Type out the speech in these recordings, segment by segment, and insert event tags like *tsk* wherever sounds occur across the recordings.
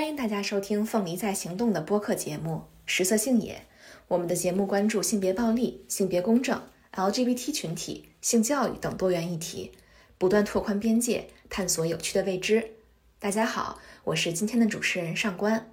欢迎大家收听《凤梨在行动》的播客节目《食色性也》。我们的节目关注性别暴力、性别公正、LGBT 群体、性教育等多元议题，不断拓宽边界，探索有趣的未知。大家好，我是今天的主持人上官。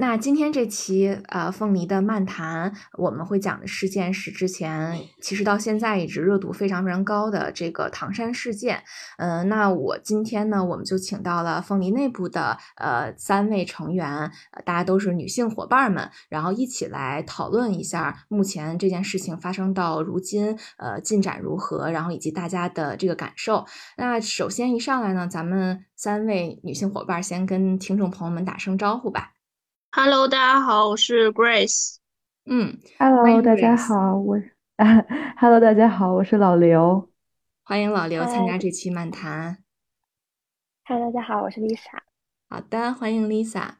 那今天这期呃凤梨的漫谈，我们会讲的事件是之前其实到现在一直热度非常非常高的这个唐山事件。嗯，那我今天呢，我们就请到了凤梨内部的呃三位成员，大家都是女性伙伴们，然后一起来讨论一下目前这件事情发生到如今，呃进展如何，然后以及大家的这个感受。那首先一上来呢，咱们三位女性伙伴先跟听众朋友们打声招呼吧。Hello，大家好，我是 Grace。嗯，Hello，大家好，我啊，Hello，大家好，我是老刘。欢迎老刘参加这期漫谈。Hello，大家好，我是 Lisa。好的，欢迎 Lisa。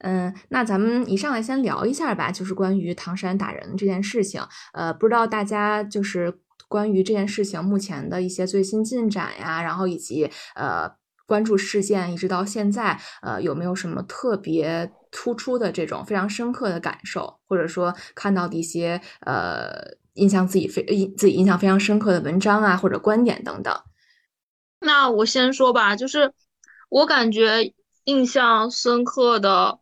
嗯，那咱们一上来先聊一下吧，就是关于唐山打人这件事情。呃，不知道大家就是关于这件事情目前的一些最新进展呀，然后以及呃。关注事件一直到现在，呃，有没有什么特别突出的这种非常深刻的感受，或者说看到的一些呃印象自己非印自己印象非常深刻的文章啊，或者观点等等？那我先说吧，就是我感觉印象深刻的，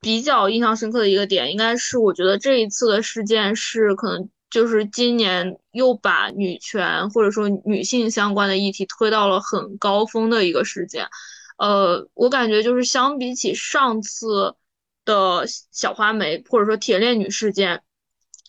比较印象深刻的一个点，应该是我觉得这一次的事件是可能。就是今年又把女权或者说女性相关的议题推到了很高峰的一个事件，呃，我感觉就是相比起上次的小花梅或者说铁链女事件，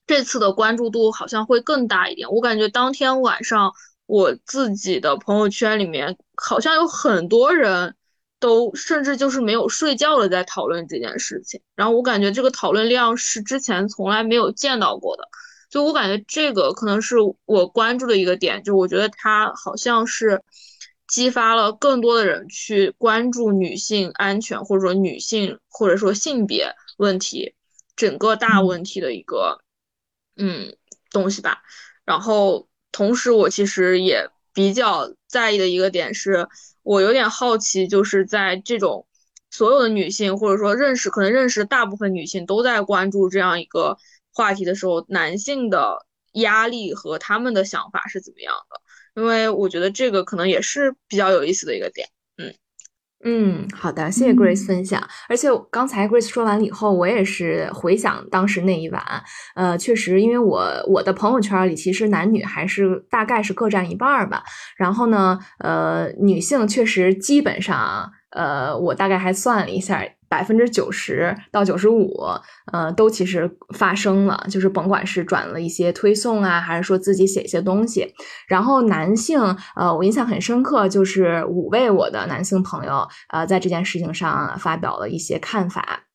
这次的关注度好像会更大一点。我感觉当天晚上我自己的朋友圈里面好像有很多人都甚至就是没有睡觉的在讨论这件事情，然后我感觉这个讨论量是之前从来没有见到过的。就我感觉这个可能是我关注的一个点，就我觉得它好像是激发了更多的人去关注女性安全，或者说女性或者说性别问题整个大问题的一个嗯东西吧。然后同时我其实也比较在意的一个点是，我有点好奇，就是在这种所有的女性或者说认识可能认识大部分女性都在关注这样一个。话题的时候，男性的压力和他们的想法是怎么样的？因为我觉得这个可能也是比较有意思的一个点。嗯嗯，好的，谢谢 Grace 分享。而且刚才 Grace 说完了以后，我也是回想当时那一晚，呃，确实，因为我我的朋友圈里其实男女还是大概是各占一半吧。然后呢，呃，女性确实基本上，呃，我大概还算了一下。百分之九十到九十五，呃，都其实发生了，就是甭管是转了一些推送啊，还是说自己写一些东西。然后男性，呃，我印象很深刻，就是五位我的男性朋友，呃，在这件事情上发表了一些看法，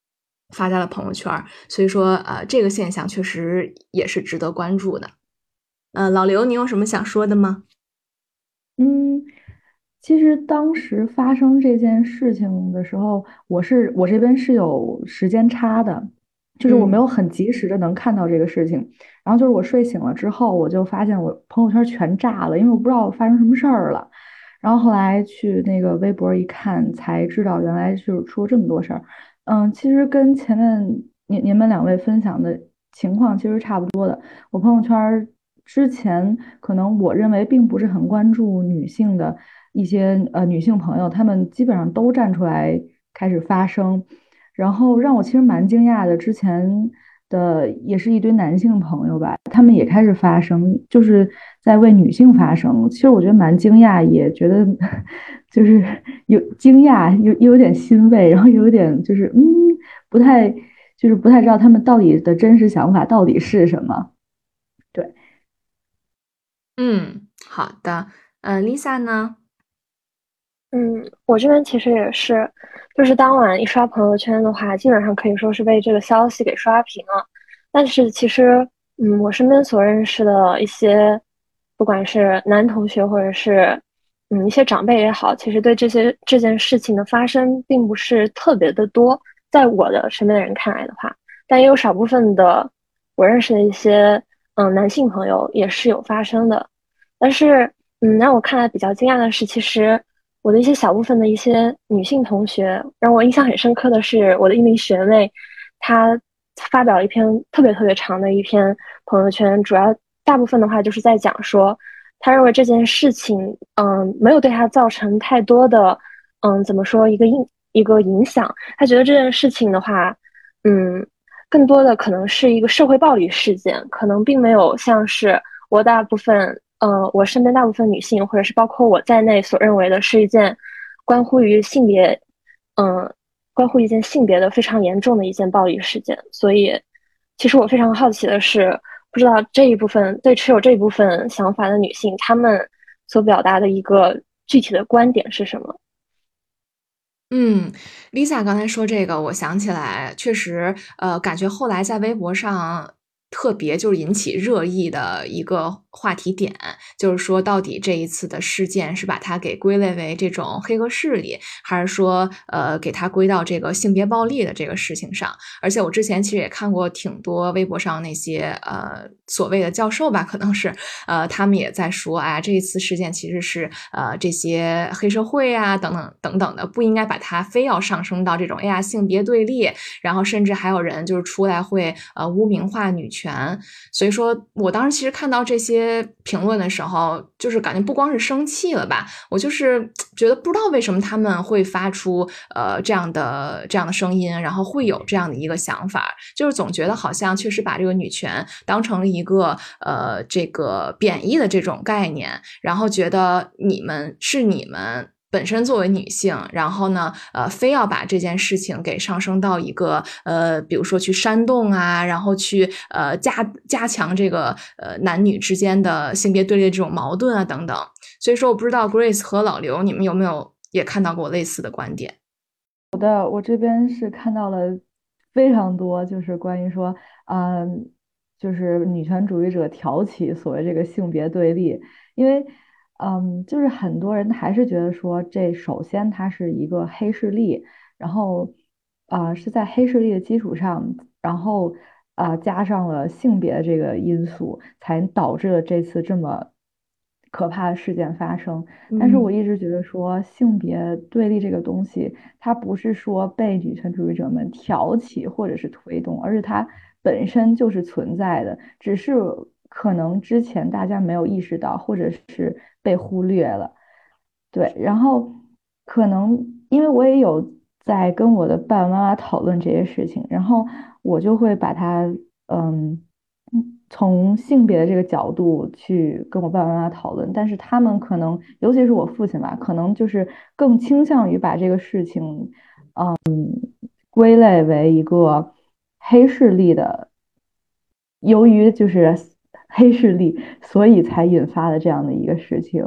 发在了朋友圈。所以说，呃，这个现象确实也是值得关注的。呃，老刘，你有什么想说的吗？嗯。其实当时发生这件事情的时候，我是我这边是有时间差的，就是我没有很及时的能看到这个事情。然后就是我睡醒了之后，我就发现我朋友圈全炸了，因为我不知道发生什么事儿了。然后后来去那个微博一看，才知道原来就是出了这么多事儿。嗯，其实跟前面您您们两位分享的情况其实差不多的。我朋友圈之前可能我认为并不是很关注女性的。一些呃女性朋友，她们基本上都站出来开始发声，然后让我其实蛮惊讶的。之前的也是一堆男性朋友吧，他们也开始发声，就是在为女性发声。其实我觉得蛮惊讶，也觉得就是有惊讶，有又有点欣慰，然后有点就是嗯，不太就是不太知道他们到底的真实想法到底是什么。对，嗯，好的，嗯，Lisa 呢？嗯，我这边其实也是，就是当晚一刷朋友圈的话，基本上可以说是被这个消息给刷屏了。但是其实，嗯，我身边所认识的一些，不管是男同学或者是嗯一些长辈也好，其实对这些这件事情的发生并不是特别的多。在我的身边的人看来的话，但也有少部分的我认识的一些嗯男性朋友也是有发生的。但是，嗯，让我看来比较惊讶的是，其实。我的一些小部分的一些女性同学，让我印象很深刻的是我的一名学妹，她发表了一篇特别特别长的一篇朋友圈，主要大部分的话就是在讲说，她认为这件事情，嗯，没有对她造成太多的，嗯，怎么说一个影一个影响，她觉得这件事情的话，嗯，更多的可能是一个社会暴力事件，可能并没有像是我大部分。呃，我身边大部分女性，或者是包括我在内，所认为的是一件关乎于性别，嗯，关乎一件性别的非常严重的一件暴力事件。所以，其实我非常好奇的是，不知道这一部分对持有这一部分想法的女性，她们所表达的一个具体的观点是什么？嗯，Lisa 刚才说这个，我想起来，确实，呃，感觉后来在微博上。特别就是引起热议的一个话题点，就是说到底这一次的事件是把它给归类为这种黑恶势力，还是说呃给它归到这个性别暴力的这个事情上？而且我之前其实也看过挺多微博上那些呃所谓的教授吧，可能是呃他们也在说，哎，这一次事件其实是呃这些黑社会啊等等等等的，不应该把它非要上升到这种哎呀性别对立，然后甚至还有人就是出来会呃污名化女。权，所以说我当时其实看到这些评论的时候，就是感觉不光是生气了吧，我就是觉得不知道为什么他们会发出呃这样的这样的声音，然后会有这样的一个想法，就是总觉得好像确实把这个女权当成了一个呃这个贬义的这种概念，然后觉得你们是你们。本身作为女性，然后呢，呃，非要把这件事情给上升到一个呃，比如说去煽动啊，然后去呃加加强这个呃男女之间的性别对立的这种矛盾啊等等。所以说，我不知道 Grace 和老刘，你们有没有也看到过类似的观点？好的，我这边是看到了非常多，就是关于说，嗯，就是女权主义者挑起所谓这个性别对立，因为。嗯，就是很多人还是觉得说，这首先它是一个黑势力，然后，啊，是在黑势力的基础上，然后啊，加上了性别这个因素，才导致了这次这么可怕的事件发生。但是我一直觉得说，性别对立这个东西，它不是说被女权主义者们挑起或者是推动，而是它本身就是存在的，只是可能之前大家没有意识到，或者是。被忽略了，对，然后可能因为我也有在跟我的爸爸妈妈讨论这些事情，然后我就会把他，嗯，从性别的这个角度去跟我爸爸妈妈讨论，但是他们可能，尤其是我父亲吧，可能就是更倾向于把这个事情，嗯，归类为一个黑势力的，由于就是。黑势力，所以才引发的这样的一个事情。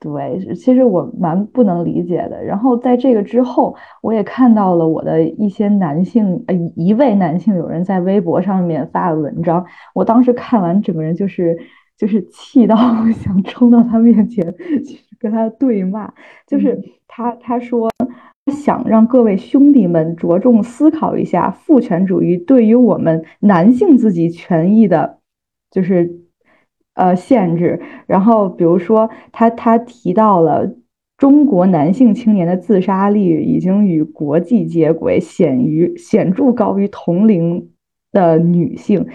对，其实我蛮不能理解的。然后在这个之后，我也看到了我的一些男性，呃，一位男性有人在微博上面发了文章。我当时看完，整个人就是就是气到 *laughs* 想冲到他面前去跟他对骂。就是他他说想让各位兄弟们着重思考一下父权主义对于我们男性自己权益的。就是，呃，限制。然后，比如说，他他提到了中国男性青年的自杀率已经与国际接轨，显于显著高于同龄的女性。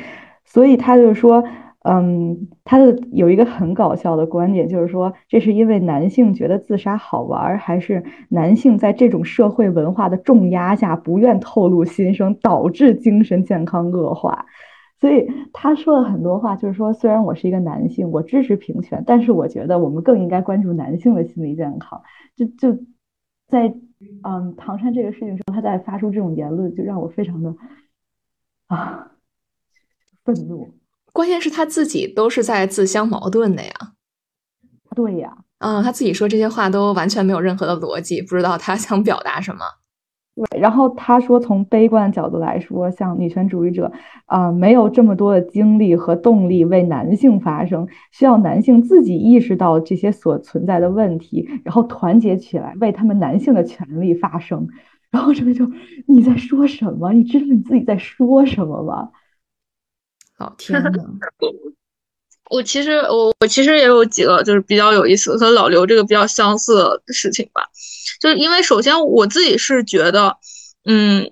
所以，他就说，嗯，他的有一个很搞笑的观点，就是说，这是因为男性觉得自杀好玩，还是男性在这种社会文化的重压下不愿透露心声，导致精神健康恶化？所以他说了很多话，就是说，虽然我是一个男性，我支持平权，但是我觉得我们更应该关注男性的心理健康。就就在嗯唐山这个事情时候，他在发出这种言论，就让我非常的啊愤怒。关键是他自己都是在自相矛盾的呀。对呀，嗯，他自己说这些话都完全没有任何的逻辑，不知道他想表达什么。对，然后他说，从悲观角度来说，像女权主义者，啊，没有这么多的精力和动力为男性发声，需要男性自己意识到这些所存在的问题，然后团结起来为他们男性的权利发声。然后这边就你在说什么？你知道你自己在说什么吗？老天呐！*laughs* 我其实我我其实也有几个就是比较有意思和老刘这个比较相似的事情吧，就是因为首先我自己是觉得，嗯，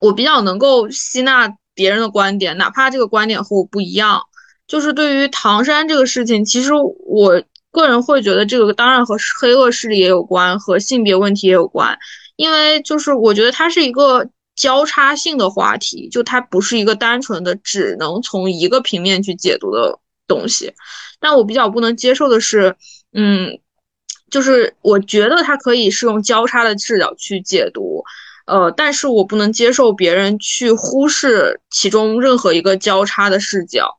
我比较能够吸纳别人的观点，哪怕这个观点和我不一样。就是对于唐山这个事情，其实我个人会觉得这个当然和黑恶势力也有关，和性别问题也有关，因为就是我觉得它是一个交叉性的话题，就它不是一个单纯的只能从一个平面去解读的东西。但我比较不能接受的是，嗯，就是我觉得它可以是用交叉的视角去解读，呃，但是我不能接受别人去忽视其中任何一个交叉的视角。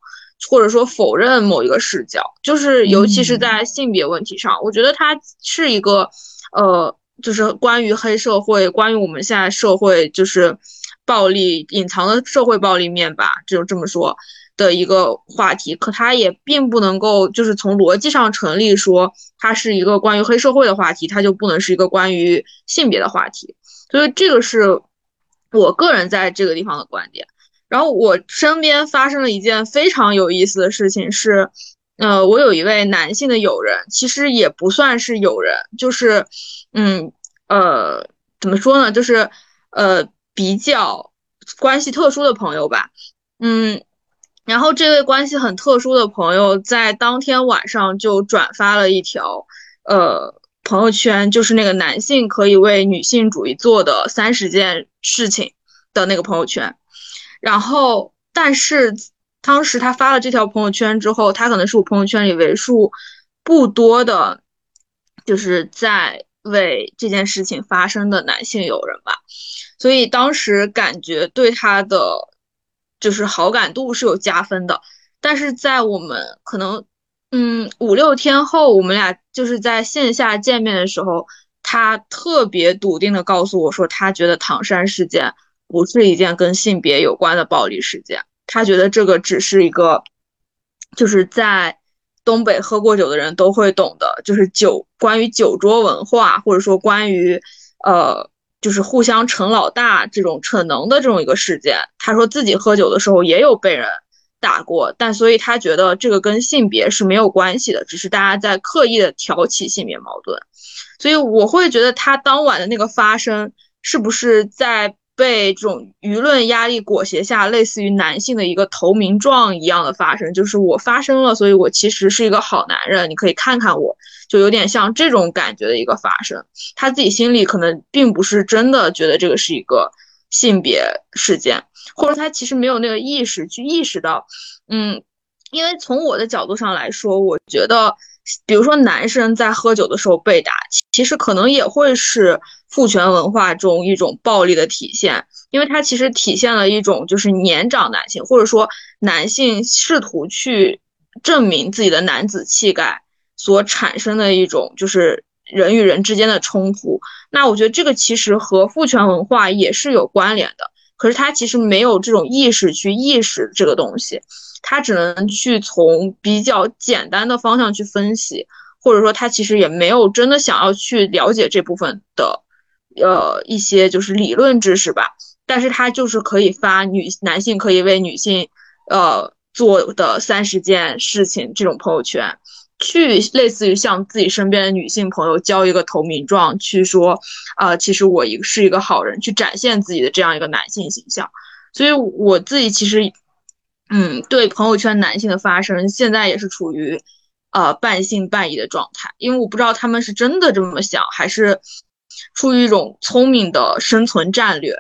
或者说否认某一个视角，就是尤其是在性别问题上，我觉得它是一个，呃，就是关于黑社会，关于我们现在社会就是暴力隐藏的社会暴力面吧，就这么说的一个话题。可它也并不能够就是从逻辑上成立，说它是一个关于黑社会的话题，它就不能是一个关于性别的话题。所以这个是我个人在这个地方的观点。然后我身边发生了一件非常有意思的事情，是，呃，我有一位男性的友人，其实也不算是友人，就是，嗯，呃，怎么说呢，就是，呃，比较关系特殊的朋友吧，嗯，然后这位关系很特殊的朋友在当天晚上就转发了一条，呃，朋友圈，就是那个男性可以为女性主义做的三十件事情的那个朋友圈。然后，但是当时他发了这条朋友圈之后，他可能是我朋友圈里为数不多的，就是在为这件事情发生的男性友人吧。所以当时感觉对他的就是好感度是有加分的。但是在我们可能嗯五六天后，我们俩就是在线下见面的时候，他特别笃定的告诉我说，他觉得唐山事件。不是一件跟性别有关的暴力事件，他觉得这个只是一个，就是在东北喝过酒的人都会懂的，就是酒关于酒桌文化，或者说关于呃，就是互相逞老大这种逞能的这种一个事件。他说自己喝酒的时候也有被人打过，但所以他觉得这个跟性别是没有关系的，只是大家在刻意的挑起性别矛盾。所以我会觉得他当晚的那个发生是不是在。被这种舆论压力裹挟下，类似于男性的一个投名状一样的发生，就是我发生了，所以我其实是一个好男人，你可以看看我，就有点像这种感觉的一个发生。他自己心里可能并不是真的觉得这个是一个性别事件，或者他其实没有那个意识去意识到，嗯，因为从我的角度上来说，我觉得。比如说，男生在喝酒的时候被打，其实可能也会是父权文化中一种暴力的体现，因为它其实体现了一种就是年长男性，或者说男性试图去证明自己的男子气概所产生的一种就是人与人之间的冲突。那我觉得这个其实和父权文化也是有关联的，可是他其实没有这种意识去意识这个东西。他只能去从比较简单的方向去分析，或者说他其实也没有真的想要去了解这部分的，呃一些就是理论知识吧。但是他就是可以发女男性可以为女性，呃做的三十件事情这种朋友圈，去类似于向自己身边的女性朋友交一个投名状，去说，啊其实我一是一个好人，去展现自己的这样一个男性形象。所以我自己其实。嗯，对朋友圈男性的发声，现在也是处于，呃半信半疑的状态，因为我不知道他们是真的这么想，还是出于一种聪明的生存战略。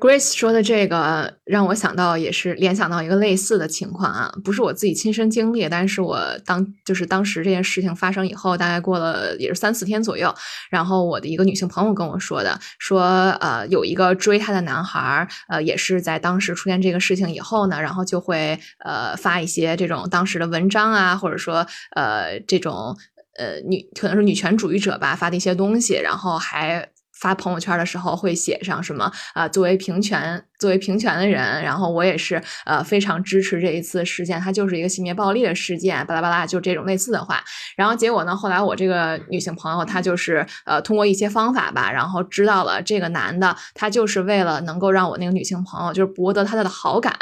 Grace 说的这个让我想到，也是联想到一个类似的情况啊，不是我自己亲身经历，但是我当就是当时这件事情发生以后，大概过了也是三四天左右，然后我的一个女性朋友跟我说的，说呃有一个追她的男孩，呃也是在当时出现这个事情以后呢，然后就会呃发一些这种当时的文章啊，或者说呃这种呃女可能是女权主义者吧发的一些东西，然后还。发朋友圈的时候会写上什么啊？作为平权，作为平权的人，然后我也是呃非常支持这一次事件，它就是一个性别暴力的事件，巴拉巴拉，就这种类似的话。然后结果呢，后来我这个女性朋友她就是呃通过一些方法吧，然后知道了这个男的他就是为了能够让我那个女性朋友就是博得他的好感。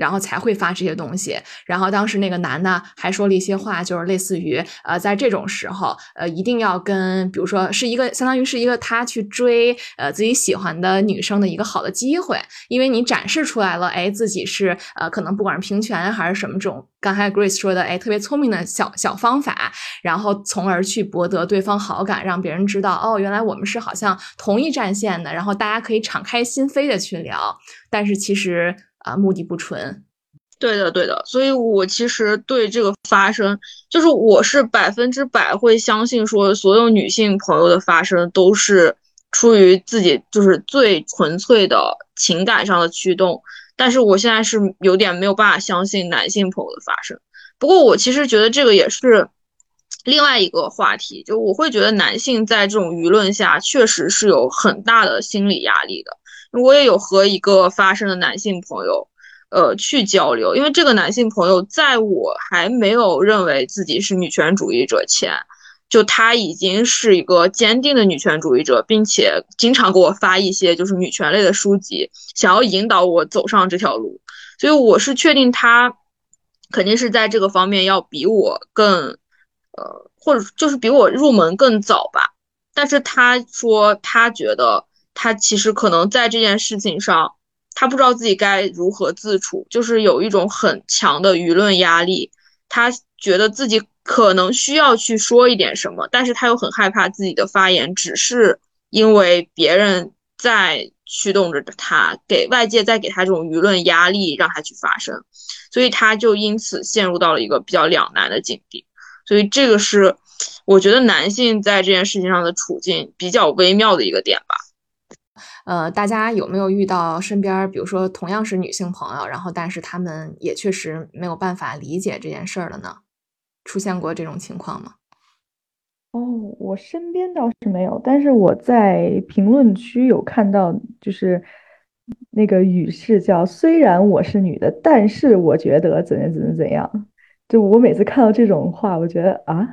然后才会发这些东西。然后当时那个男的还说了一些话，就是类似于呃，在这种时候，呃，一定要跟，比如说是一个相当于是一个他去追呃自己喜欢的女生的一个好的机会，因为你展示出来了，哎，自己是呃，可能不管是平权还是什么这种，刚才 Grace 说的，哎，特别聪明的小小方法，然后从而去博得对方好感，让别人知道，哦，原来我们是好像同一战线的，然后大家可以敞开心扉的去聊，但是其实啊，目的不纯。对的，对的，所以我其实对这个发生，就是我是百分之百会相信说，所有女性朋友的发生都是出于自己就是最纯粹的情感上的驱动。但是我现在是有点没有办法相信男性朋友的发生。不过我其实觉得这个也是另外一个话题，就我会觉得男性在这种舆论下确实是有很大的心理压力的。我也有和一个发生的男性朋友。呃，去交流，因为这个男性朋友在我还没有认为自己是女权主义者前，就他已经是一个坚定的女权主义者，并且经常给我发一些就是女权类的书籍，想要引导我走上这条路。所以我是确定他肯定是在这个方面要比我更，呃，或者就是比我入门更早吧。但是他说他觉得他其实可能在这件事情上。他不知道自己该如何自处，就是有一种很强的舆论压力。他觉得自己可能需要去说一点什么，但是他又很害怕自己的发言只是因为别人在驱动着他，给外界在给他这种舆论压力，让他去发声。所以他就因此陷入到了一个比较两难的境地。所以这个是我觉得男性在这件事情上的处境比较微妙的一个点吧。呃，大家有没有遇到身边，比如说同样是女性朋友，然后但是他们也确实没有办法理解这件事儿的呢？出现过这种情况吗？哦，我身边倒是没有，但是我在评论区有看到，就是那个语是叫“虽然我是女的，但是我觉得怎样怎样怎样”。就我每次看到这种话，我觉得啊，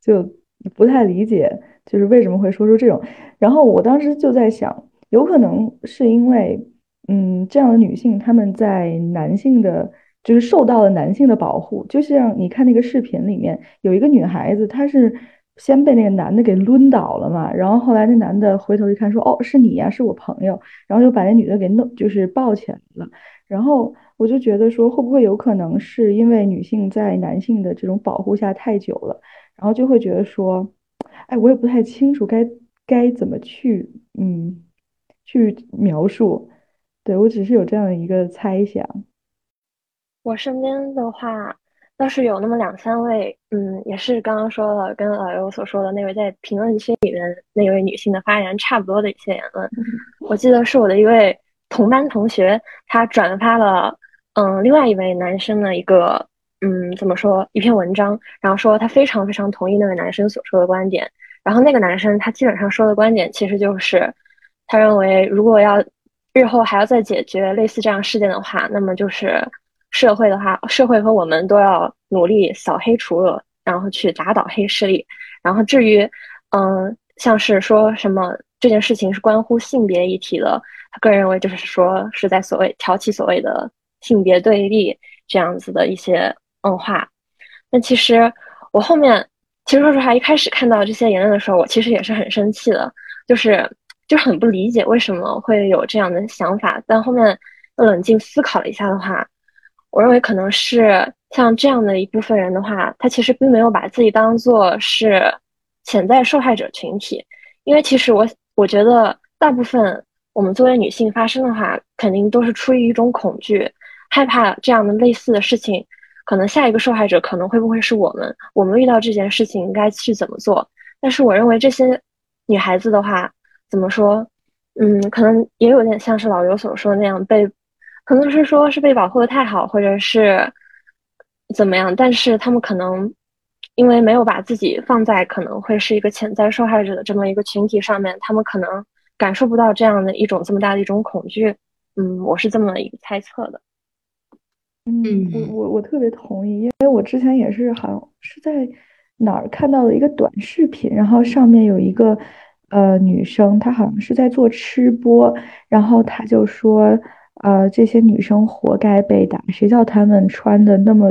就不太理解，就是为什么会说出这种。然后我当时就在想。有可能是因为，嗯，这样的女性她们在男性的，就是受到了男性的保护。就像你看那个视频里面，有一个女孩子，她是先被那个男的给抡倒了嘛，然后后来那男的回头一看，说：“哦，是你呀，是我朋友。”然后就把那女的给弄，就是抱起来了。然后我就觉得说，会不会有可能是因为女性在男性的这种保护下太久了，然后就会觉得说，哎，我也不太清楚该该怎么去，嗯。去描述，对我只是有这样的一个猜想。我身边的话倒是有那么两三位，嗯，也是刚刚说了，跟老刘所说的那位在评论区里面那位女性的发言差不多的一些言论。*laughs* 我记得是我的一位同班同学，他转发了，嗯，另外一位男生的一个，嗯，怎么说一篇文章，然后说他非常非常同意那位男生所说的观点。然后那个男生他基本上说的观点其实就是。他认为，如果要日后还要再解决类似这样事件的话，那么就是社会的话，社会和我们都要努力扫黑除恶，然后去打倒黑势力。然后至于，嗯，像是说什么这件事情是关乎性别议题的，他个人认为就是说是在所谓挑起所谓的性别对立这样子的一些嗯话。那其实我后面，其实说实话，一开始看到这些言论的时候，我其实也是很生气的，就是。就很不理解为什么会有这样的想法，但后面冷静思考了一下的话，我认为可能是像这样的一部分人的话，他其实并没有把自己当做是潜在受害者群体，因为其实我我觉得大部分我们作为女性发生的话，肯定都是出于一种恐惧，害怕这样的类似的事情，可能下一个受害者可能会不会是我们，我们遇到这件事情应该去怎么做？但是我认为这些女孩子的话。怎么说？嗯，可能也有点像是老刘所说的那样，被可能是说是被保护的太好，或者是怎么样。但是他们可能因为没有把自己放在可能会是一个潜在受害者的这么一个群体上面，他们可能感受不到这样的一种这么大的一种恐惧。嗯，我是这么一个猜测的。嗯，我我我特别同意，因为我之前也是好像是在哪儿看到了一个短视频，然后上面有一个。呃，女生她好像是在做吃播，然后她就说，呃，这些女生活该被打，谁叫她们穿的那么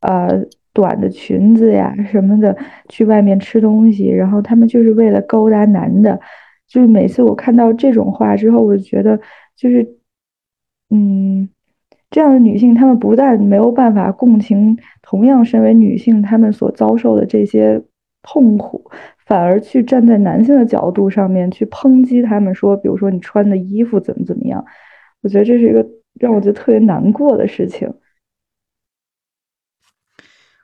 呃短的裙子呀什么的，去外面吃东西，然后她们就是为了勾搭男的，就是每次我看到这种话之后，我就觉得就是，嗯，这样的女性，她们不但没有办法共情同样身为女性她们所遭受的这些痛苦，反而去站在男性的角度上面去抨击他们，说，比如说你穿的衣服怎么怎么样。我觉得这是一个让我觉得特别难过的事情。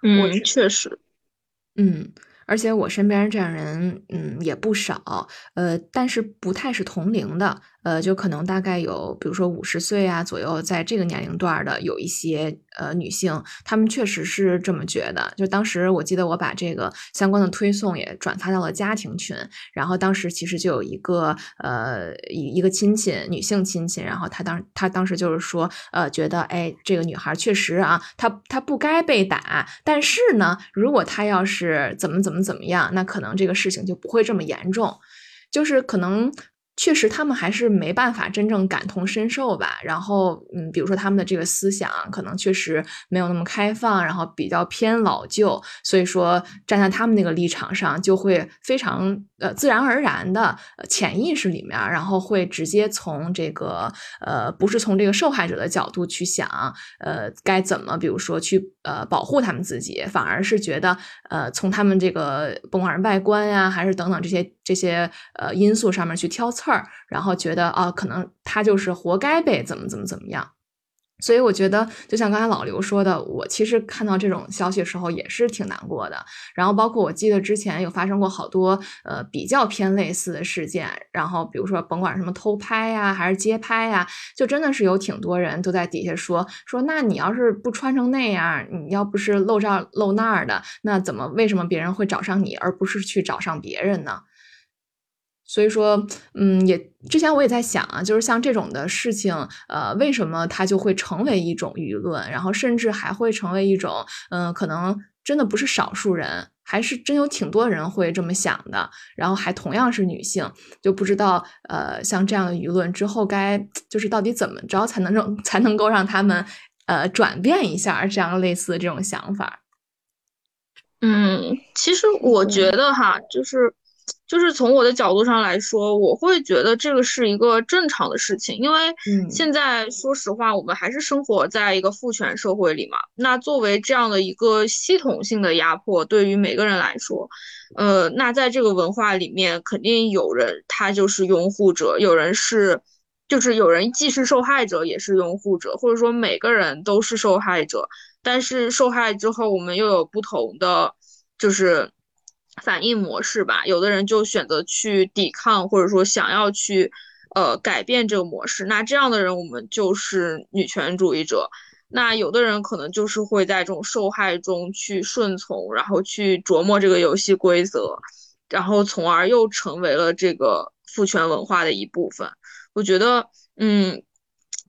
嗯，确实，嗯。而且我身边这样人，嗯，也不少，呃，但是不太是同龄的，呃，就可能大概有，比如说五十岁啊左右，在这个年龄段的有一些呃女性，她们确实是这么觉得。就当时我记得我把这个相关的推送也转发到了家庭群，然后当时其实就有一个呃一一个亲戚，女性亲戚，然后她当她当时就是说，呃，觉得哎，这个女孩确实啊，她她不该被打，但是呢，如果她要是怎么怎么。怎么怎么样？那可能这个事情就不会这么严重，就是可能。确实，他们还是没办法真正感同身受吧。然后，嗯，比如说他们的这个思想可能确实没有那么开放，然后比较偏老旧，所以说站在他们那个立场上，就会非常呃自然而然的潜意识里面，然后会直接从这个呃不是从这个受害者的角度去想，呃该怎么，比如说去呃保护他们自己，反而是觉得呃从他们这个甭管是外观呀，还是等等这些这些呃因素上面去挑刺。儿，然后觉得啊，可能他就是活该被怎么怎么怎么样，所以我觉得，就像刚才老刘说的，我其实看到这种消息的时候也是挺难过的。然后包括我记得之前有发生过好多呃比较偏类似的事件，然后比如说甭管什么偷拍呀，还是街拍呀，就真的是有挺多人都在底下说说，那你要是不穿成那样，你要不是露这儿露那儿的，那怎么为什么别人会找上你，而不是去找上别人呢？所以说，嗯，也之前我也在想啊，就是像这种的事情，呃，为什么它就会成为一种舆论，然后甚至还会成为一种，嗯，可能真的不是少数人，还是真有挺多人会这么想的，然后还同样是女性，就不知道，呃，像这样的舆论之后该就是到底怎么着才能让才能够让他们，呃，转变一下这样类似的这种想法。嗯，其实我觉得哈，就是。就是从我的角度上来说，我会觉得这个是一个正常的事情，因为现在说实话，我们还是生活在一个父权社会里嘛。那作为这样的一个系统性的压迫，对于每个人来说，呃，那在这个文化里面，肯定有人他就是拥护者，有人是，就是有人既是受害者也是拥护者，或者说每个人都是受害者。但是受害之后，我们又有不同的，就是。反应模式吧，有的人就选择去抵抗，或者说想要去，呃，改变这个模式。那这样的人，我们就是女权主义者。那有的人可能就是会在这种受害中去顺从，然后去琢磨这个游戏规则，然后从而又成为了这个父权文化的一部分。我觉得，嗯，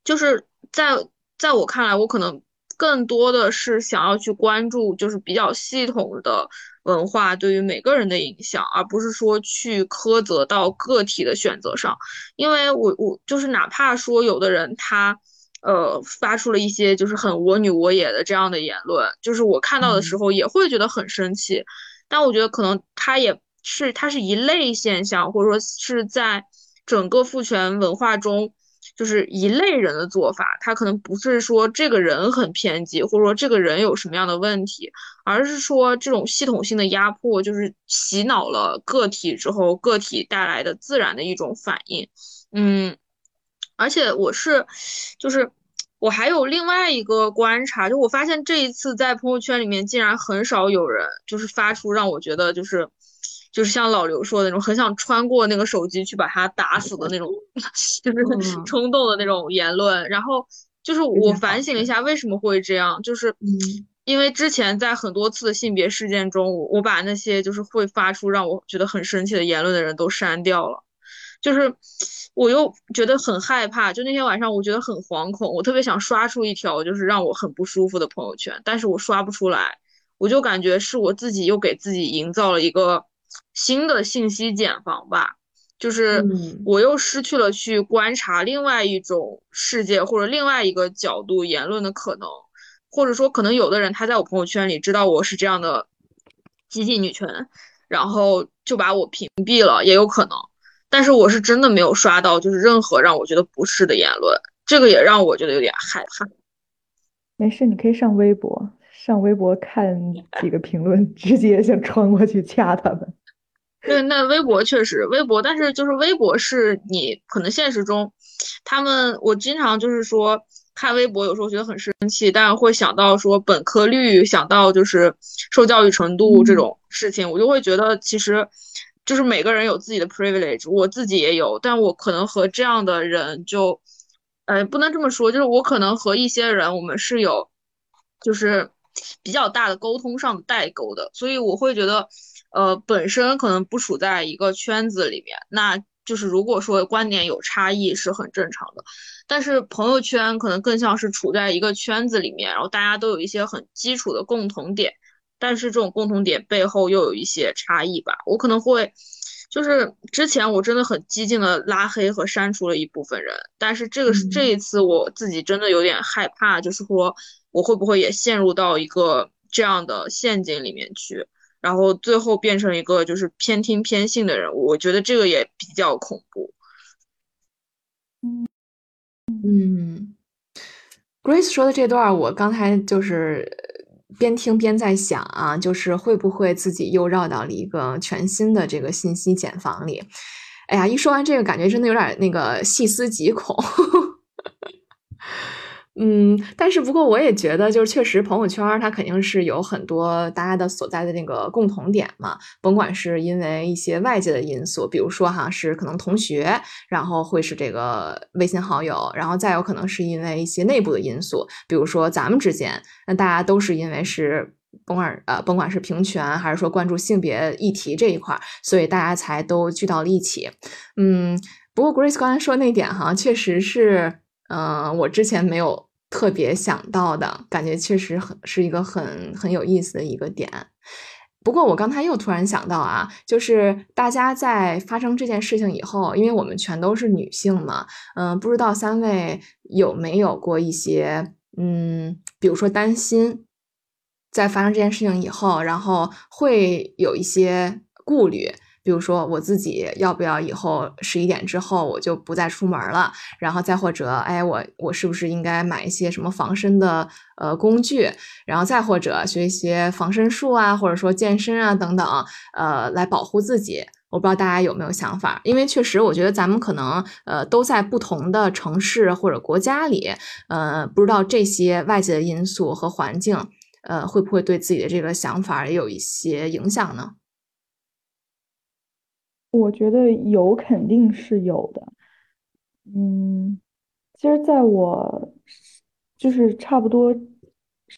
就是在在我看来，我可能更多的是想要去关注，就是比较系统的。文化对于每个人的影响，而不是说去苛责到个体的选择上，因为我我就是哪怕说有的人他，呃，发出了一些就是很我女我也的这样的言论，就是我看到的时候也会觉得很生气，但我觉得可能他也是它是一类现象，或者说是在整个父权文化中。就是一类人的做法，他可能不是说这个人很偏激，或者说这个人有什么样的问题，而是说这种系统性的压迫，就是洗脑了个体之后，个体带来的自然的一种反应。嗯，而且我是，就是我还有另外一个观察，就我发现这一次在朋友圈里面，竟然很少有人就是发出让我觉得就是。就是像老刘说的那种，很想穿过那个手机去把他打死的那种，*laughs* 就是冲动的那种言论。然后就是我反省了一下，为什么会这样？就是因为之前在很多次的性别事件中，我我把那些就是会发出让我觉得很生气的言论的人都删掉了。就是我又觉得很害怕，就那天晚上我觉得很惶恐，我特别想刷出一条就是让我很不舒服的朋友圈，但是我刷不出来，我就感觉是我自己又给自己营造了一个。新的信息茧房吧，就是我又失去了去观察另外一种世界或者另外一个角度言论的可能，或者说可能有的人他在我朋友圈里知道我是这样的激进女权，然后就把我屏蔽了，也有可能。但是我是真的没有刷到就是任何让我觉得不适的言论，这个也让我觉得有点害怕。没事，你可以上微博，上微博看几个评论，直接想穿过去掐他们。对，那微博确实，微博，但是就是微博是你可能现实中，他们我经常就是说看微博，有时候觉得很生气，但是会想到说本科率，想到就是受教育程度这种事情，我就会觉得其实就是每个人有自己的 privilege，我自己也有，但我可能和这样的人就，呃，不能这么说，就是我可能和一些人我们是有就是比较大的沟通上的代沟的，所以我会觉得。呃，本身可能不处在一个圈子里面，那就是如果说观点有差异是很正常的。但是朋友圈可能更像是处在一个圈子里面，然后大家都有一些很基础的共同点，但是这种共同点背后又有一些差异吧。我可能会，就是之前我真的很激进的拉黑和删除了一部分人，但是这个是这一次我自己真的有点害怕，就是说我会不会也陷入到一个这样的陷阱里面去。然后最后变成一个就是偏听偏信的人物，我觉得这个也比较恐怖。嗯嗯，Grace 说的这段，我刚才就是边听边在想啊，就是会不会自己又绕到了一个全新的这个信息茧房里？哎呀，一说完这个，感觉真的有点那个细思极恐。嗯，但是不过我也觉得，就是确实朋友圈它肯定是有很多大家的所在的那个共同点嘛，甭管是因为一些外界的因素，比如说哈是可能同学，然后会是这个微信好友，然后再有可能是因为一些内部的因素，比如说咱们之间，那大家都是因为是甭管呃甭管是平权还是说关注性别议题这一块，所以大家才都聚到了一起。嗯，不过 Grace 刚才说那点哈，确实是，嗯，我之前没有。特别想到的感觉，确实很是一个很很有意思的一个点。不过我刚才又突然想到啊，就是大家在发生这件事情以后，因为我们全都是女性嘛，嗯，不知道三位有没有过一些，嗯，比如说担心，在发生这件事情以后，然后会有一些顾虑。比如说我自己要不要以后十一点之后我就不再出门了，然后再或者，哎，我我是不是应该买一些什么防身的呃工具，然后再或者学一些防身术啊，或者说健身啊等等，呃，来保护自己。我不知道大家有没有想法，因为确实我觉得咱们可能呃都在不同的城市或者国家里，呃，不知道这些外界的因素和环境，呃，会不会对自己的这个想法也有一些影响呢？我觉得有肯定是有的，嗯，其实在我就是差不多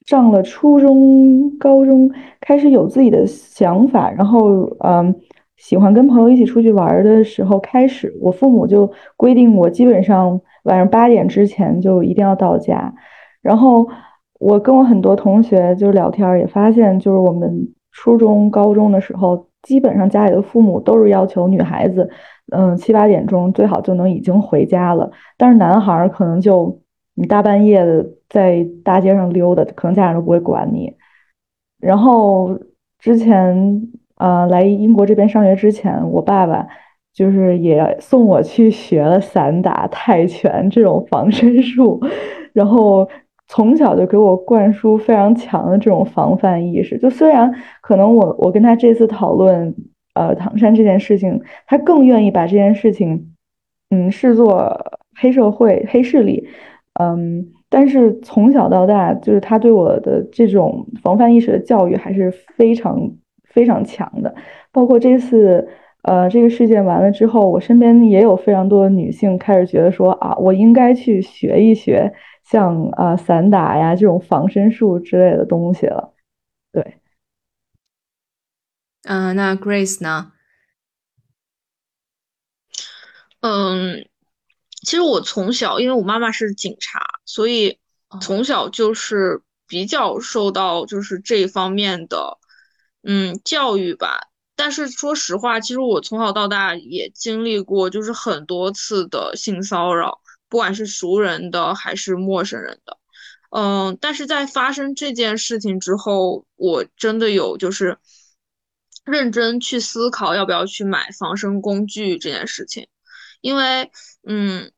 上了初中、高中，开始有自己的想法，然后嗯，喜欢跟朋友一起出去玩的时候开始，我父母就规定我基本上晚上八点之前就一定要到家，然后我跟我很多同学就是聊天也发现，就是我们初中、高中的时候。基本上家里的父母都是要求女孩子，嗯，七八点钟最好就能已经回家了。但是男孩可能就你大半夜的在大街上溜达，可能家长都不会管你。然后之前啊来英国这边上学之前，我爸爸就是也送我去学了散打、泰拳这种防身术，*laughs* 然后。从小就给我灌输非常强的这种防范意识。就虽然可能我我跟他这次讨论，呃，唐山这件事情，他更愿意把这件事情，嗯，视作黑社会、黑势力，嗯，但是从小到大，就是他对我的这种防范意识的教育还是非常非常强的。包括这次，呃，这个事件完了之后，我身边也有非常多的女性开始觉得说啊，我应该去学一学。像啊散打呀这种防身术之类的东西了，对，嗯，那 Grace 呢？嗯，其实我从小，因为我妈妈是警察，所以从小就是比较受到就是这方面的嗯教育吧。但是说实话，其实我从小到大也经历过，就是很多次的性骚扰，不管是熟人的还是陌生人的。嗯，但是在发生这件事情之后，我真的有就是认真去思考要不要去买防身工具这件事情，因为嗯，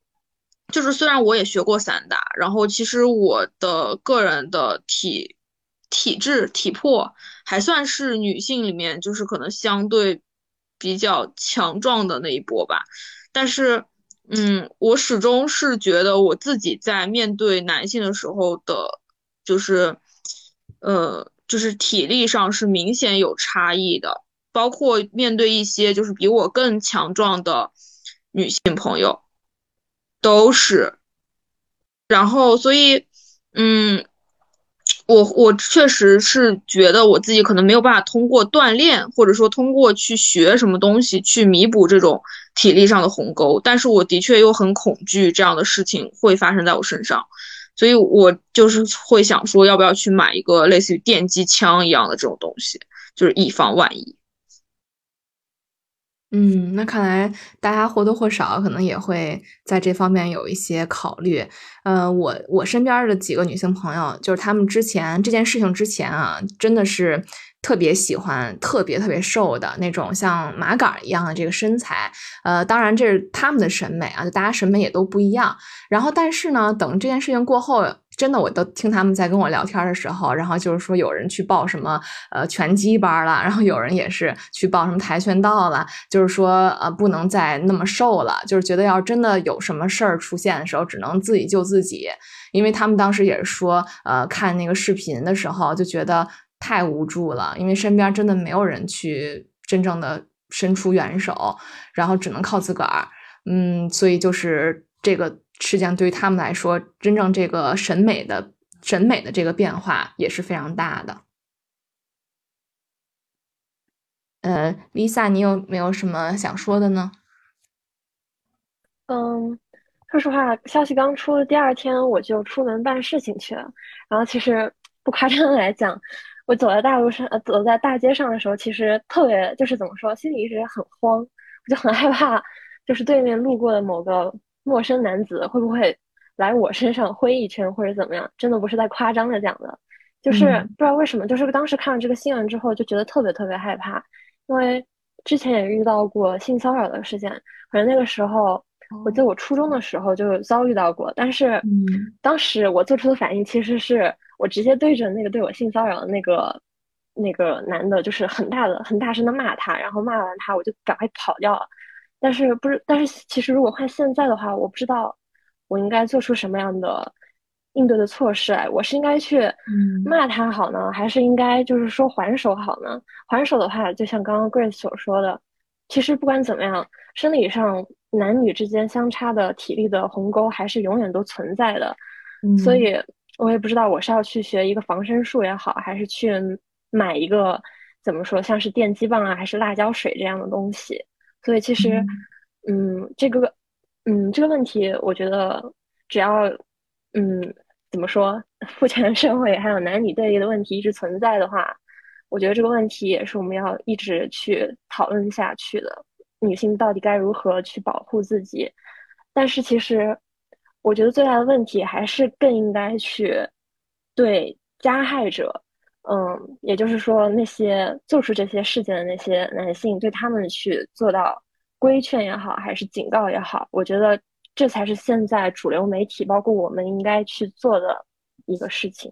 就是虽然我也学过散打，然后其实我的个人的体体质体魄还算是女性里面就是可能相对比较强壮的那一波吧，但是。嗯，我始终是觉得我自己在面对男性的时候的，就是，呃，就是体力上是明显有差异的，包括面对一些就是比我更强壮的女性朋友，都是。然后，所以，嗯。我我确实是觉得我自己可能没有办法通过锻炼，或者说通过去学什么东西去弥补这种体力上的鸿沟，但是我的确又很恐惧这样的事情会发生在我身上，所以我就是会想说，要不要去买一个类似于电击枪一样的这种东西，就是以防万一。嗯，那看来大家或多或少可能也会在这方面有一些考虑。呃，我我身边的几个女性朋友，就是她们之前这件事情之前啊，真的是特别喜欢特别特别瘦的那种，像麻杆一样的这个身材。呃，当然这是他们的审美啊，就大家审美也都不一样。然后，但是呢，等这件事情过后。真的，我都听他们在跟我聊天的时候，然后就是说有人去报什么呃拳击班了，然后有人也是去报什么跆拳道了，就是说呃不能再那么瘦了，就是觉得要真的有什么事儿出现的时候，只能自己救自己。因为他们当时也是说，呃看那个视频的时候就觉得太无助了，因为身边真的没有人去真正的伸出援手，然后只能靠自个儿。嗯，所以就是这个。实际上，对于他们来说，真正这个审美的审美的这个变化也是非常大的。呃，Lisa，你有没有什么想说的呢？嗯，说实话，消息刚出的第二天，我就出门办事情去了。然后，其实不夸张的来讲，我走在大路上，呃，走在大街上的时候，其实特别就是怎么说，心里一直很慌，我就很害怕，就是对面路过的某个。陌生男子会不会来我身上挥一圈或者怎么样？真的不是在夸张的讲的，就是不知道为什么，就是当时看了这个新闻之后就觉得特别特别害怕，因为之前也遇到过性骚扰的事件，反正那个时候我记得我初中的时候就遭遇到过，但是当时我做出的反应其实是我直接对着那个对我性骚扰的那个那个男的，就是很大的很大声的骂他，然后骂完他我就赶快跑掉了。但是不是？但是其实如果换现在的话，我不知道我应该做出什么样的应对的措施来。我是应该去骂他好呢，还是应该就是说还手好呢？还手的话，就像刚刚 Grace 所说的，其实不管怎么样，生理上男女之间相差的体力的鸿沟还是永远都存在的。所以我也不知道我是要去学一个防身术也好，还是去买一个怎么说，像是电击棒啊，还是辣椒水这样的东西。所以其实，嗯，这个，嗯，这个问题，我觉得只要，嗯，怎么说，父权社会还有男女对立的问题一直存在的话，我觉得这个问题也是我们要一直去讨论下去的。女性到底该如何去保护自己？但是其实，我觉得最大的问题还是更应该去对加害者。嗯，也就是说，那些做出这些事件的那些男性，对他们去做到规劝也好，还是警告也好，我觉得这才是现在主流媒体，包括我们应该去做的一个事情。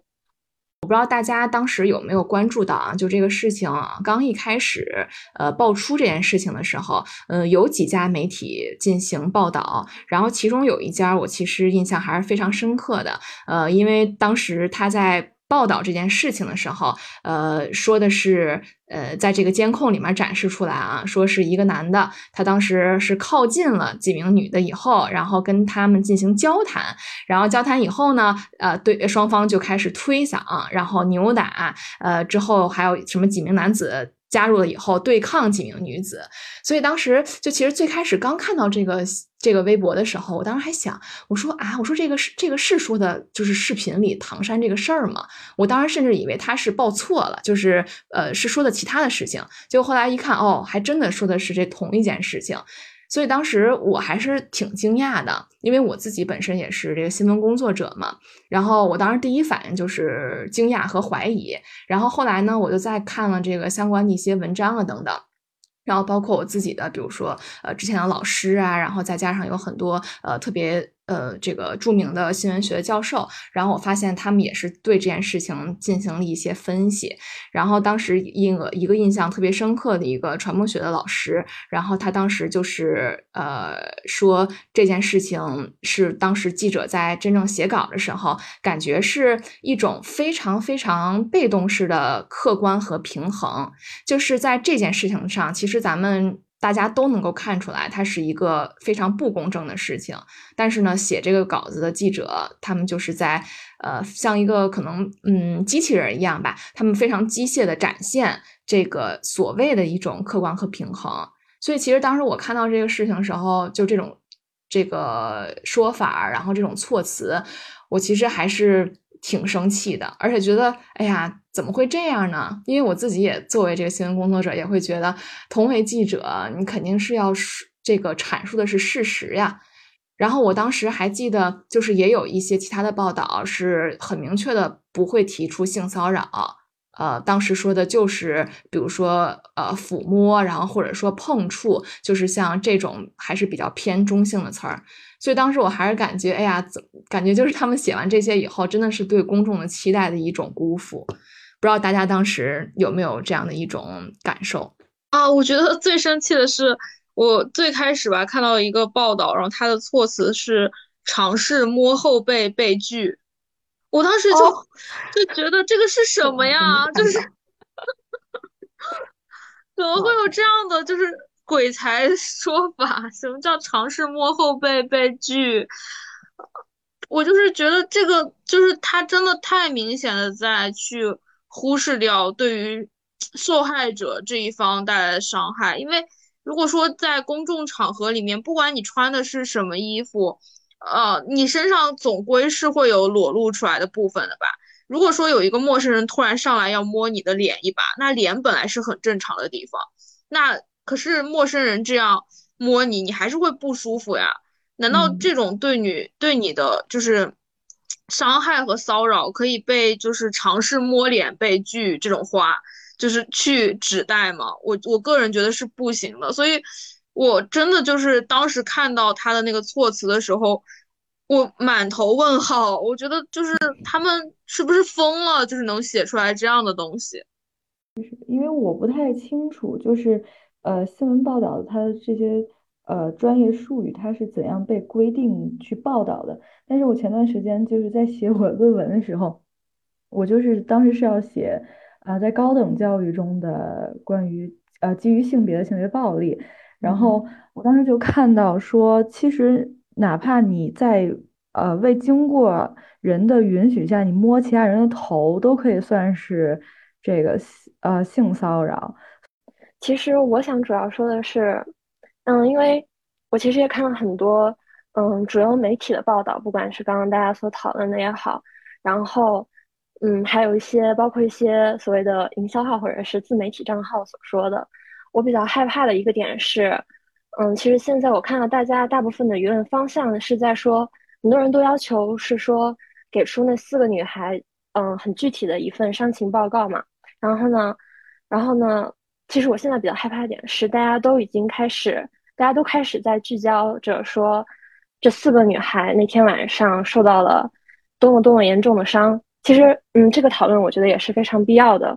我不知道大家当时有没有关注到啊？就这个事情啊刚一开始，呃，爆出这件事情的时候，嗯，有几家媒体进行报道，然后其中有一家我其实印象还是非常深刻的，呃，因为当时他在。报道这件事情的时候，呃，说的是，呃，在这个监控里面展示出来啊，说是一个男的，他当时是靠近了几名女的以后，然后跟他们进行交谈，然后交谈以后呢，呃，对双方就开始推搡，然后扭打，呃，之后还有什么几名男子。加入了以后对抗几名女子，所以当时就其实最开始刚看到这个这个微博的时候，我当时还想，我说啊，我说这个是这个是说的就是视频里唐山这个事儿吗？我当时甚至以为他是报错了，就是呃是说的其他的事情。结果后来一看，哦，还真的说的是这同一件事情。所以当时我还是挺惊讶的，因为我自己本身也是这个新闻工作者嘛。然后我当时第一反应就是惊讶和怀疑。然后后来呢，我就再看了这个相关的一些文章啊等等。然后包括我自己的，比如说呃之前的老师啊，然后再加上有很多呃特别。呃，这个著名的新闻学教授，然后我发现他们也是对这件事情进行了一些分析。然后当时印个一个印象特别深刻的一个传播学的老师，然后他当时就是呃说这件事情是当时记者在真正写稿的时候，感觉是一种非常非常被动式的客观和平衡，就是在这件事情上，其实咱们。大家都能够看出来，它是一个非常不公正的事情。但是呢，写这个稿子的记者，他们就是在呃，像一个可能嗯机器人一样吧，他们非常机械的展现这个所谓的一种客观和平衡。所以，其实当时我看到这个事情的时候，就这种这个说法，然后这种措辞，我其实还是。挺生气的，而且觉得，哎呀，怎么会这样呢？因为我自己也作为这个新闻工作者，也会觉得，同为记者，你肯定是要这个阐述的是事实呀。然后我当时还记得，就是也有一些其他的报道是很明确的，不会提出性骚扰。呃，当时说的就是，比如说，呃，抚摸，然后或者说碰触，就是像这种还是比较偏中性的词儿。所以当时我还是感觉，哎呀，怎感觉就是他们写完这些以后，真的是对公众的期待的一种辜负。不知道大家当时有没有这样的一种感受啊？我觉得最生气的是，我最开始吧看到一个报道，然后他的措辞是尝试摸后背被拒，我当时就就觉得这个是什么呀？就是 *laughs* 怎么会有这样的？就是。鬼才说法，什么叫尝试摸后背被拒？我就是觉得这个就是他真的太明显的在去忽视掉对于受害者这一方带来的伤害。因为如果说在公众场合里面，不管你穿的是什么衣服，呃，你身上总归是会有裸露出来的部分的吧？如果说有一个陌生人突然上来要摸你的脸一把，那脸本来是很正常的地方，那。可是陌生人这样摸你，你还是会不舒服呀？难道这种对你对你的就是伤害和骚扰可以被就是尝试摸脸被拒这种话就是去指代吗？我我个人觉得是不行的。所以，我真的就是当时看到他的那个措辞的时候，我满头问号。我觉得就是他们是不是疯了？就是能写出来这样的东西？就是因为我不太清楚，就是。呃，新闻报道它的这些呃专业术语，它是怎样被规定去报道的？但是我前段时间就是在写我论文的时候，我就是当时是要写啊，在高等教育中的关于呃基于性别的性别暴力，然后我当时就看到说，其实哪怕你在呃未经过人的允许下，你摸其他人的头，都可以算是这个呃性骚扰。其实我想主要说的是，嗯，因为我其实也看了很多，嗯，主流媒体的报道，不管是刚刚大家所讨论的也好，然后，嗯，还有一些包括一些所谓的营销号或者是自媒体账号所说的，我比较害怕的一个点是，嗯，其实现在我看到大家大部分的舆论方向是在说，很多人都要求是说给出那四个女孩，嗯，很具体的一份伤情报告嘛，然后呢，然后呢。其实我现在比较害怕的点是，大家都已经开始，大家都开始在聚焦着说，这四个女孩那天晚上受到了多么多么严重的伤。其实，嗯，这个讨论我觉得也是非常必要的。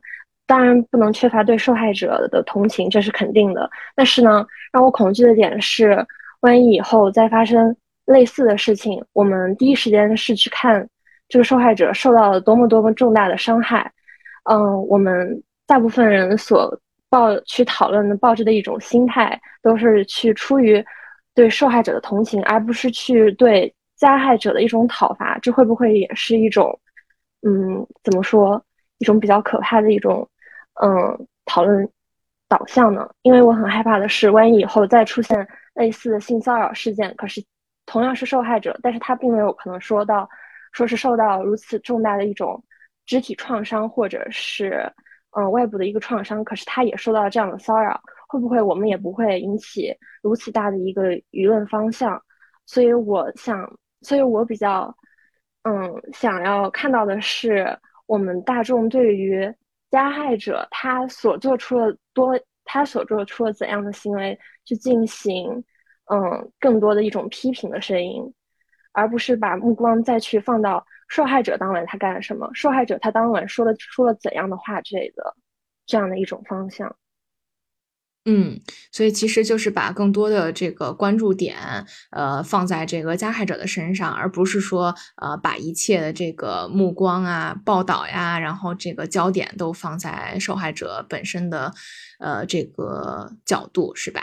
当然，不能缺乏对受害者的同情，这是肯定的。但是呢，让我恐惧的点是，万一以后再发生类似的事情，我们第一时间是去看这个受害者受到了多么多么重大的伤害。嗯，我们大部分人所。抱去讨论的抱着的一种心态，都是去出于对受害者的同情，而不是去对加害者的一种讨伐。这会不会也是一种，嗯，怎么说，一种比较可怕的一种，嗯，讨论导向呢？因为我很害怕的是，万一以后再出现类似的性骚扰事件，可是同样是受害者，但是他并没有可能说到，说是受到如此重大的一种肢体创伤，或者是。嗯、外部的一个创伤，可是他也受到了这样的骚扰，会不会我们也不会引起如此大的一个舆论方向？所以我想，所以我比较，嗯，想要看到的是我们大众对于加害者他所做出了多，他所做出了怎样的行为去进行，嗯，更多的一种批评的声音，而不是把目光再去放到受害者当晚他干了什么，受害者他当晚说了说了怎样的话之类的，这样的一种方向。嗯，所以其实就是把更多的这个关注点，呃，放在这个加害者的身上，而不是说，呃，把一切的这个目光啊、报道呀，然后这个焦点都放在受害者本身的，呃，这个角度，是吧？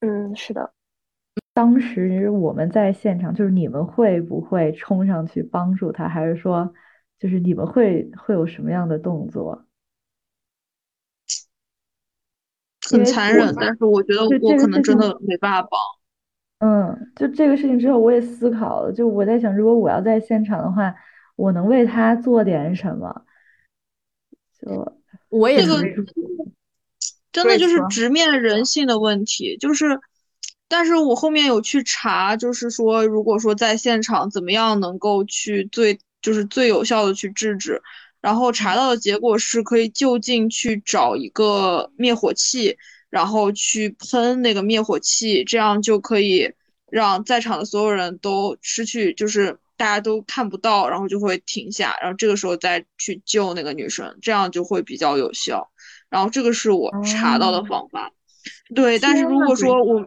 嗯，是的。当时我们在现场，就是你们会不会冲上去帮助他，还是说，就是你们会会有什么样的动作？很残忍，但是我觉得我可能真的没办法帮。嗯，就这个事情之后，我也思考了，就我在想，如果我要在现场的话，我能为他做点什么？就我也这个 *laughs* 真的就是直面人性的问题，就是，但是我后面有去查，就是说，如果说在现场怎么样能够去最，就是最有效的去制止。然后查到的结果是可以就近去找一个灭火器，然后去喷那个灭火器，这样就可以让在场的所有人都失去，就是大家都看不到，然后就会停下，然后这个时候再去救那个女生，这样就会比较有效。然后这个是我查到的方法。对，但是如果说我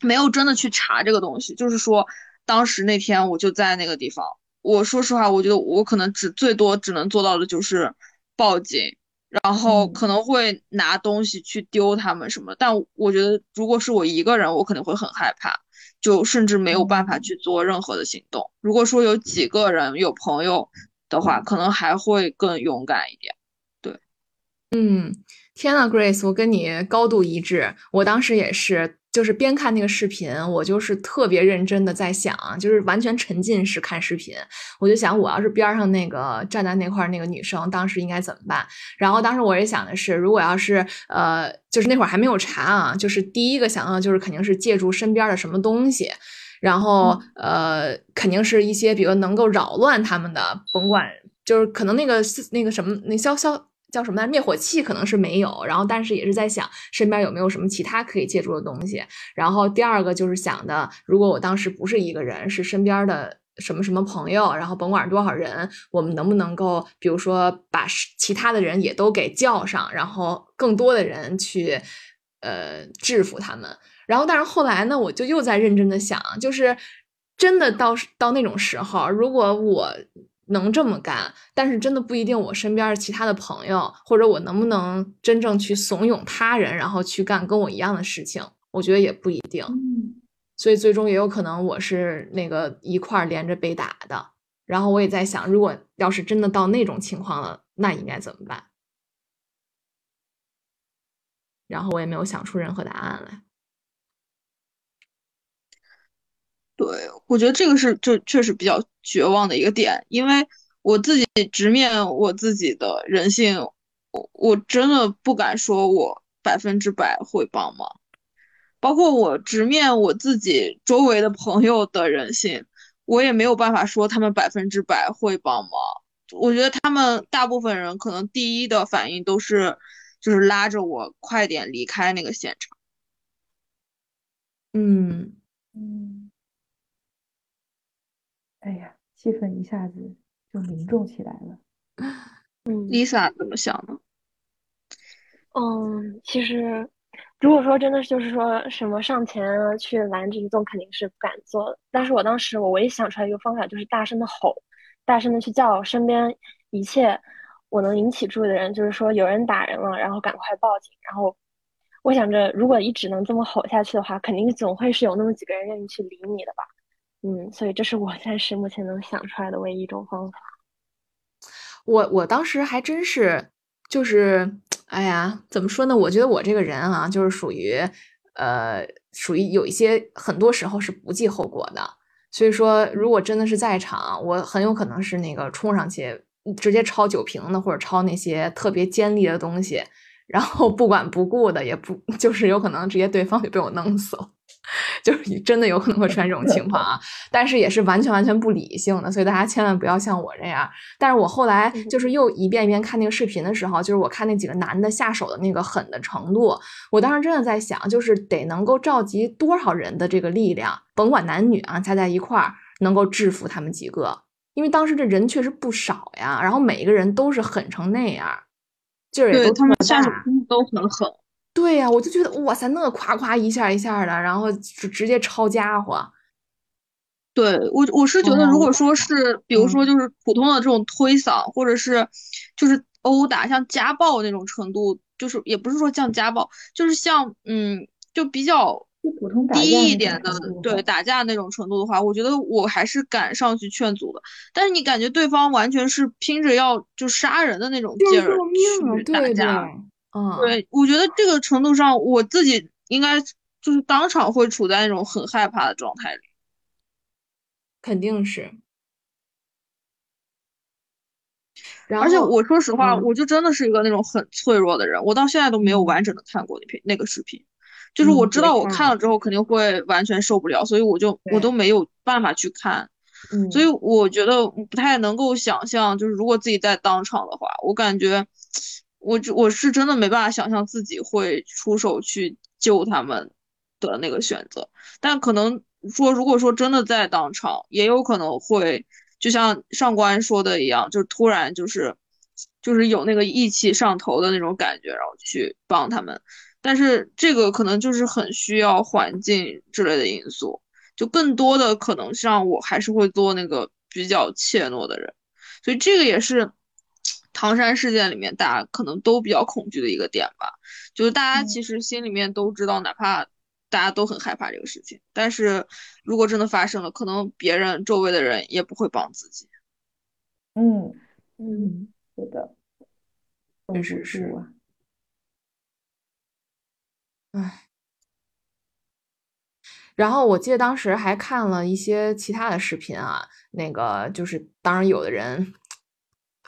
没有真的去查这个东西，就是说当时那天我就在那个地方。我说实话，我觉得我可能只最多只能做到的就是报警，然后可能会拿东西去丢他们什么。但我觉得，如果是我一个人，我可能会很害怕，就甚至没有办法去做任何的行动。如果说有几个人有朋友的话，可能还会更勇敢一点。对，嗯，天呐，Grace，我跟你高度一致，我当时也是。就是边看那个视频，我就是特别认真的在想，就是完全沉浸式看视频。我就想，我要是边上那个站在那块那个女生，当时应该怎么办？然后当时我也想的是，如果要是呃，就是那会儿还没有查啊，就是第一个想到就是肯定是借助身边的什么东西，然后呃，肯定是一些比如能够扰乱他们的，甭管就是可能那个那个什么那消消。叫什么灭火器可能是没有，然后但是也是在想身边有没有什么其他可以借助的东西。然后第二个就是想的，如果我当时不是一个人，是身边的什么什么朋友，然后甭管多少人，我们能不能够，比如说把其他的人也都给叫上，然后更多的人去呃制服他们。然后但是后来呢，我就又在认真的想，就是真的到到那种时候，如果我。能这么干，但是真的不一定。我身边其他的朋友，或者我能不能真正去怂恿他人，然后去干跟我一样的事情，我觉得也不一定。所以最终也有可能我是那个一块连着被打的。然后我也在想，如果要是真的到那种情况了，那应该怎么办？然后我也没有想出任何答案来。对，我觉得这个是就确实比较绝望的一个点，因为我自己直面我自己的人性，我我真的不敢说我百分之百会帮忙，包括我直面我自己周围的朋友的人性，我也没有办法说他们百分之百会帮忙。我觉得他们大部分人可能第一的反应都是，就是拉着我快点离开那个现场。嗯嗯。哎呀，气氛一下子就凝重起来了。*laughs* 嗯，Lisa 怎么想呢？嗯，其实如果说真的就是说什么上前去拦这一动，肯定是不敢做的。但是我当时我唯一想出来一个方法，就是大声的吼，大声的去叫身边一切我能引起注意的人，就是说有人打人了，然后赶快报警。然后我想着，如果一直能这么吼下去的话，肯定总会是有那么几个人愿意去理你的吧。嗯，所以这是我暂时目前能想出来的唯一一种方法。我我当时还真是，就是，哎呀，怎么说呢？我觉得我这个人啊，就是属于，呃，属于有一些很多时候是不计后果的。所以说，如果真的是在场，我很有可能是那个冲上去直接抄酒瓶子或者抄那些特别尖利的东西，然后不管不顾的，也不 *laughs* 就是有可能直接对方就被我弄死了。就是真的有可能会出现这种情况啊，但是也是完全完全不理性的，所以大家千万不要像我这样。但是我后来就是又一遍一遍看那个视频的时候，就是我看那几个男的下手的那个狠的程度，我当时真的在想，就是得能够召集多少人的这个力量，甭管男女啊，加在一块儿能够制服他们几个，因为当时这人确实不少呀，然后每一个人都是狠成那样，劲儿也都他们下手都很狠。对呀，我就觉得哇塞，那夸夸一下一下的，然后就直接抄家伙。对我，我是觉得，如果说是，比如说就是普通的这种推搡，或者是就是殴打，像家暴那种程度，就是也不是说像家暴，就是像嗯，就比较低一点的，对打架那种程度的话，我觉得我还是敢上去劝阻的。但是你感觉对方完全是拼着要就杀人的那种劲儿去打架。嗯，对，我觉得这个程度上，我自己应该就是当场会处在那种很害怕的状态里，肯定是。而且我说实话，我就真的是一个那种很脆弱的人，我到现在都没有完整的看过那篇那个视频，就是我知道我看了之后肯定会完全受不了，所以我就我都没有办法去看，所以我觉得不太能够想象，就是如果自己在当场的话，我感觉。我我是真的没办法想象自己会出手去救他们的那个选择，但可能说，如果说真的在当场，也有可能会就像上官说的一样，就突然就是就是有那个义气上头的那种感觉，然后去帮他们。但是这个可能就是很需要环境之类的因素，就更多的可能像我还是会做那个比较怯懦的人，所以这个也是。唐山事件里面，大家可能都比较恐惧的一个点吧，就是大家其实心里面都知道，哪怕大家都很害怕这个事情，但是如果真的发生了，可能别人周围的人也不会帮自己。嗯嗯，是的，确实是。唉，然后我记得当时还看了一些其他的视频啊，那个就是当然有的人。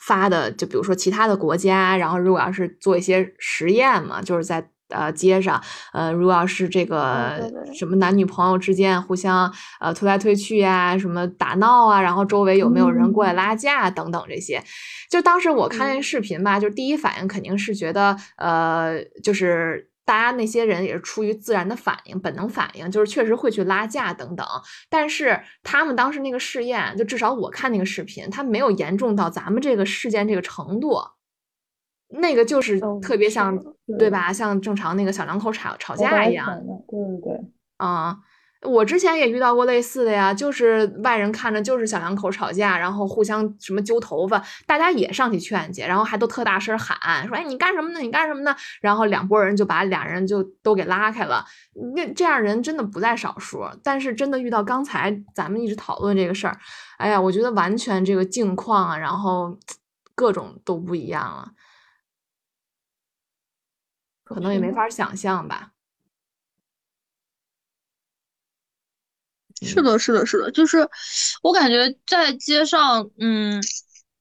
发的就比如说其他的国家，然后如果要是做一些实验嘛，就是在呃街上，呃，如果要是这个什么男女朋友之间互相呃推来推去呀，什么打闹啊，然后周围有没有人过来拉架等等这些，就当时我看那视频吧，就第一反应肯定是觉得呃就是。大家那些人也是出于自然的反应、本能反应，就是确实会去拉架等等。但是他们当时那个试验，就至少我看那个视频，他没有严重到咱们这个事件这个程度。那个就是特别像，对吧？像正常那个小两口吵吵架一样。对对对，啊。我之前也遇到过类似的呀，就是外人看着就是小两口吵架，然后互相什么揪头发，大家也上去劝去，然后还都特大声喊说：“哎，你干什么呢？你干什么呢？”然后两拨人就把俩人就都给拉开了。那这样人真的不在少数，但是真的遇到刚才咱们一直讨论这个事儿，哎呀，我觉得完全这个境况啊，然后 *tsk* 各种都不一样了，可能也没法想象吧。是的，是的，是的，就是我感觉在街上，嗯，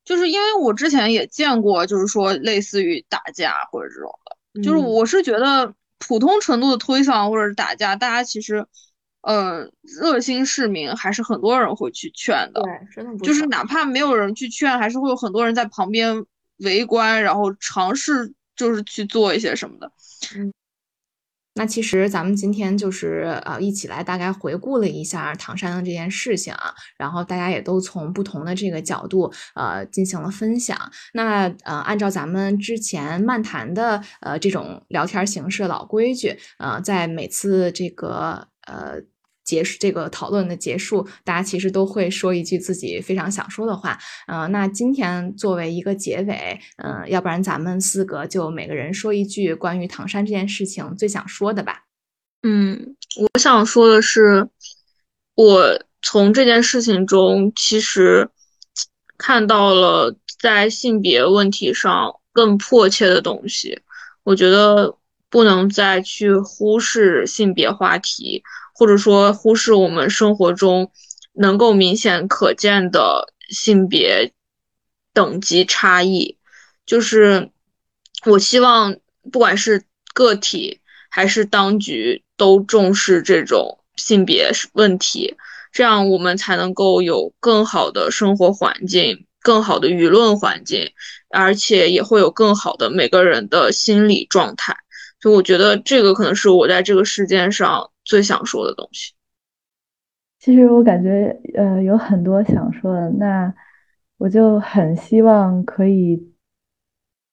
就是因为我之前也见过，就是说类似于打架或者这种的，就是我是觉得普通程度的推搡或者是打架，大家其实，呃，热心市民还是很多人会去劝的，对，真的不就是哪怕没有人去劝，还是会有很多人在旁边围观，然后尝试就是去做一些什么的，嗯。那其实咱们今天就是呃一起来大概回顾了一下唐山的这件事情啊，然后大家也都从不同的这个角度呃进行了分享。那呃按照咱们之前漫谈的呃这种聊天形式老规矩，呃在每次这个呃。结束这个讨论的结束，大家其实都会说一句自己非常想说的话。嗯，那今天作为一个结尾，嗯，要不然咱们四个就每个人说一句关于唐山这件事情最想说的吧。嗯，我想说的是，我从这件事情中其实看到了在性别问题上更迫切的东西。我觉得不能再去忽视性别话题。或者说忽视我们生活中能够明显可见的性别等级差异。就是我希望，不管是个体还是当局，都重视这种性别问题，这样我们才能够有更好的生活环境、更好的舆论环境，而且也会有更好的每个人的心理状态。所以，我觉得这个可能是我在这个事件上最想说的东西。其实我感觉，呃，有很多想说的，那我就很希望可以。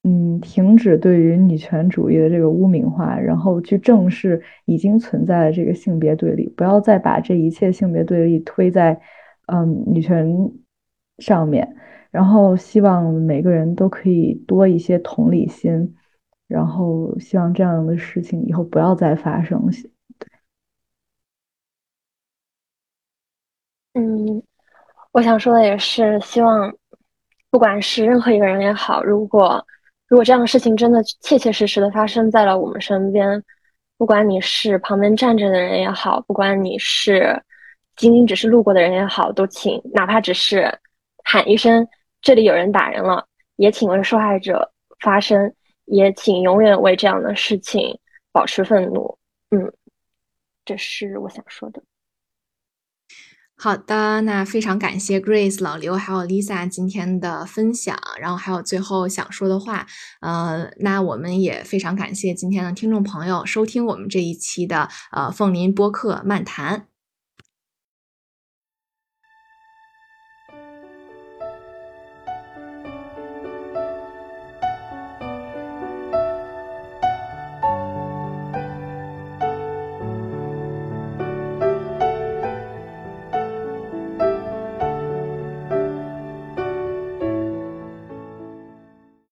嗯，停止对于女权主义的这个污名化，然后去正视已经存在的这个性别对立，不要再把这一切性别对立推在嗯女权上面。然后希望每个人都可以多一些同理心，然后希望这样的事情以后不要再发生。嗯，我想说的也是，希望不管是任何一个人也好，如果。如果这样的事情真的切切实实的发生在了我们身边，不管你是旁边站着的人也好，不管你是仅仅只是路过的人也好，都请哪怕只是喊一声“这里有人打人了”，也请为受害者发声，也请永远为这样的事情保持愤怒。嗯，这是我想说的。好的，那非常感谢 Grace、老刘还有 Lisa 今天的分享，然后还有最后想说的话，呃，那我们也非常感谢今天的听众朋友收听我们这一期的呃凤林播客漫谈。